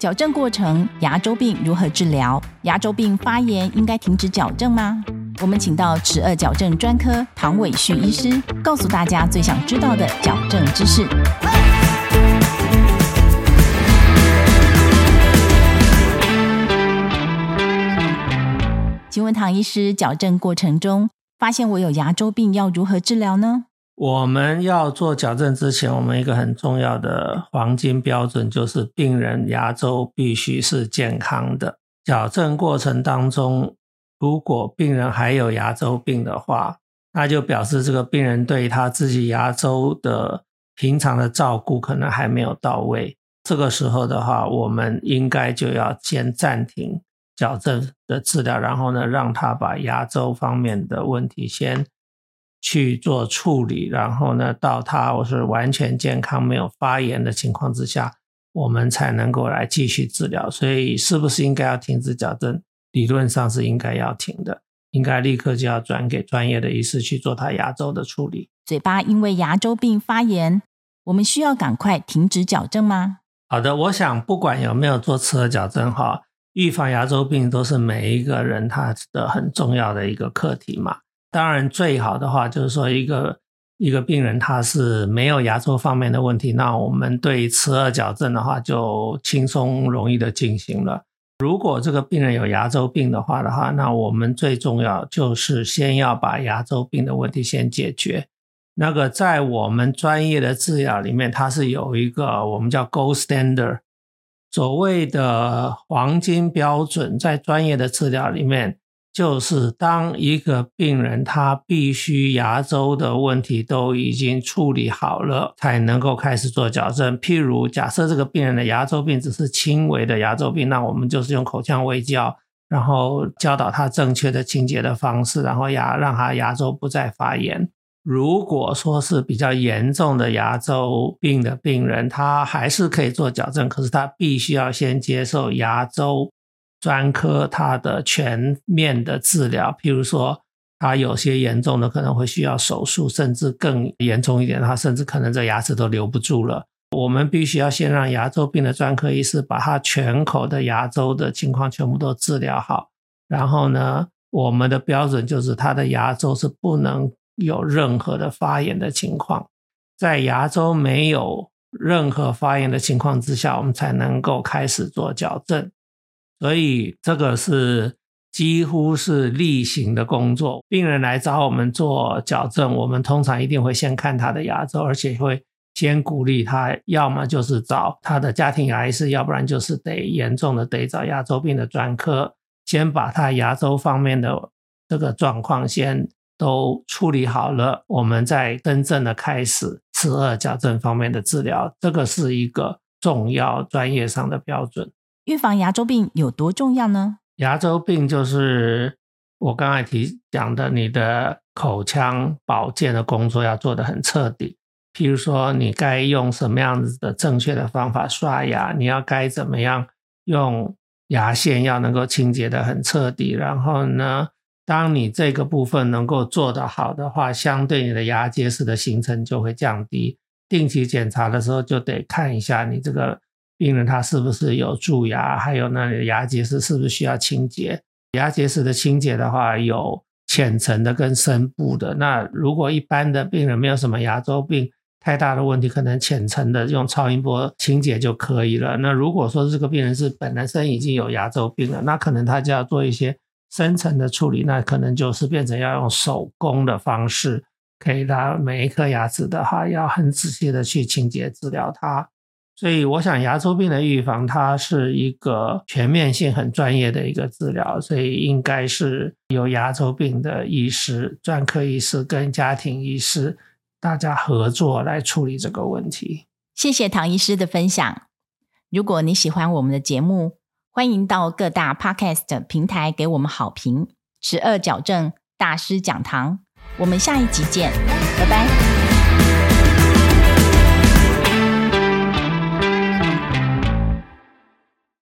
矫正过程，牙周病如何治疗？牙周病发炎应该停止矫正吗？我们请到齿颚矫正专科唐伟旭医师，告诉大家最想知道的矫正知识。请问唐医师，矫正过程中发现我有牙周病，要如何治疗呢？我们要做矫正之前，我们一个很重要的黄金标准就是病人牙周必须是健康的。矫正过程当中，如果病人还有牙周病的话，那就表示这个病人对他自己牙周的平常的照顾可能还没有到位。这个时候的话，我们应该就要先暂停矫正的治疗，然后呢，让他把牙周方面的问题先。去做处理，然后呢，到他我是完全健康、没有发炎的情况之下，我们才能够来继续治疗。所以，是不是应该要停止矫正？理论上是应该要停的，应该立刻就要转给专业的医师去做他牙周的处理。嘴巴因为牙周病发炎，我们需要赶快停止矫正吗？好的，我想不管有没有做齿颌矫正哈，预防牙周病都是每一个人他的很重要的一个课题嘛。当然，最好的话就是说，一个一个病人他是没有牙周方面的问题，那我们对齿颚矫正的话就轻松容易的进行了。如果这个病人有牙周病的话的话，那我们最重要就是先要把牙周病的问题先解决。那个在我们专业的治疗里面，它是有一个我们叫 Gold Standard，所谓的黄金标准，在专业的治疗里面。就是当一个病人他必须牙周的问题都已经处理好了，才能够开始做矫正。譬如假设这个病人的牙周病只是轻微的牙周病，那我们就是用口腔微教，然后教导他正确的清洁的方式，然后牙让他牙周不再发炎。如果说是比较严重的牙周病的病人，他还是可以做矫正，可是他必须要先接受牙周。专科他的全面的治疗，譬如说他有些严重的可能会需要手术，甚至更严重一点，他甚至可能这牙齿都留不住了。我们必须要先让牙周病的专科医师把他全口的牙周的情况全部都治疗好，然后呢，我们的标准就是他的牙周是不能有任何的发炎的情况，在牙周没有任何发炎的情况之下，我们才能够开始做矫正。所以这个是几乎是例行的工作。病人来找我们做矫正，我们通常一定会先看他的牙周，而且会先鼓励他，要么就是找他的家庭牙医师，要不然就是得严重的得找牙周病的专科，先把他牙周方面的这个状况先都处理好了，我们再真正的开始齿颚矫正方面的治疗。这个是一个重要专业上的标准。预防牙周病有多重要呢？牙周病就是我刚才提讲的，你的口腔保健的工作要做得很彻底。譬如说，你该用什么样子的正确的方法刷牙，你要该怎么样用牙线，要能够清洁的很彻底。然后呢，当你这个部分能够做得好的话，相对你的牙结石的形成就会降低。定期检查的时候就得看一下你这个。病人他是不是有蛀牙？还有那里的牙结石是不是需要清洁？牙结石的清洁的话，有浅层的跟深部的。那如果一般的病人没有什么牙周病太大的问题，可能浅层的用超音波清洁就可以了。那如果说这个病人是本身已经有牙周病了，那可能他就要做一些深层的处理，那可能就是变成要用手工的方式，可以让每一颗牙齿的话要很仔细的去清洁治疗它。所以，我想牙周病的预防，它是一个全面性、很专业的一个治疗，所以应该是由牙周病的医师、专科医师跟家庭医师大家合作来处理这个问题。谢谢唐医师的分享。如果你喜欢我们的节目，欢迎到各大 Podcast 平台给我们好评。十二矫正大师讲堂，我们下一集见，拜拜。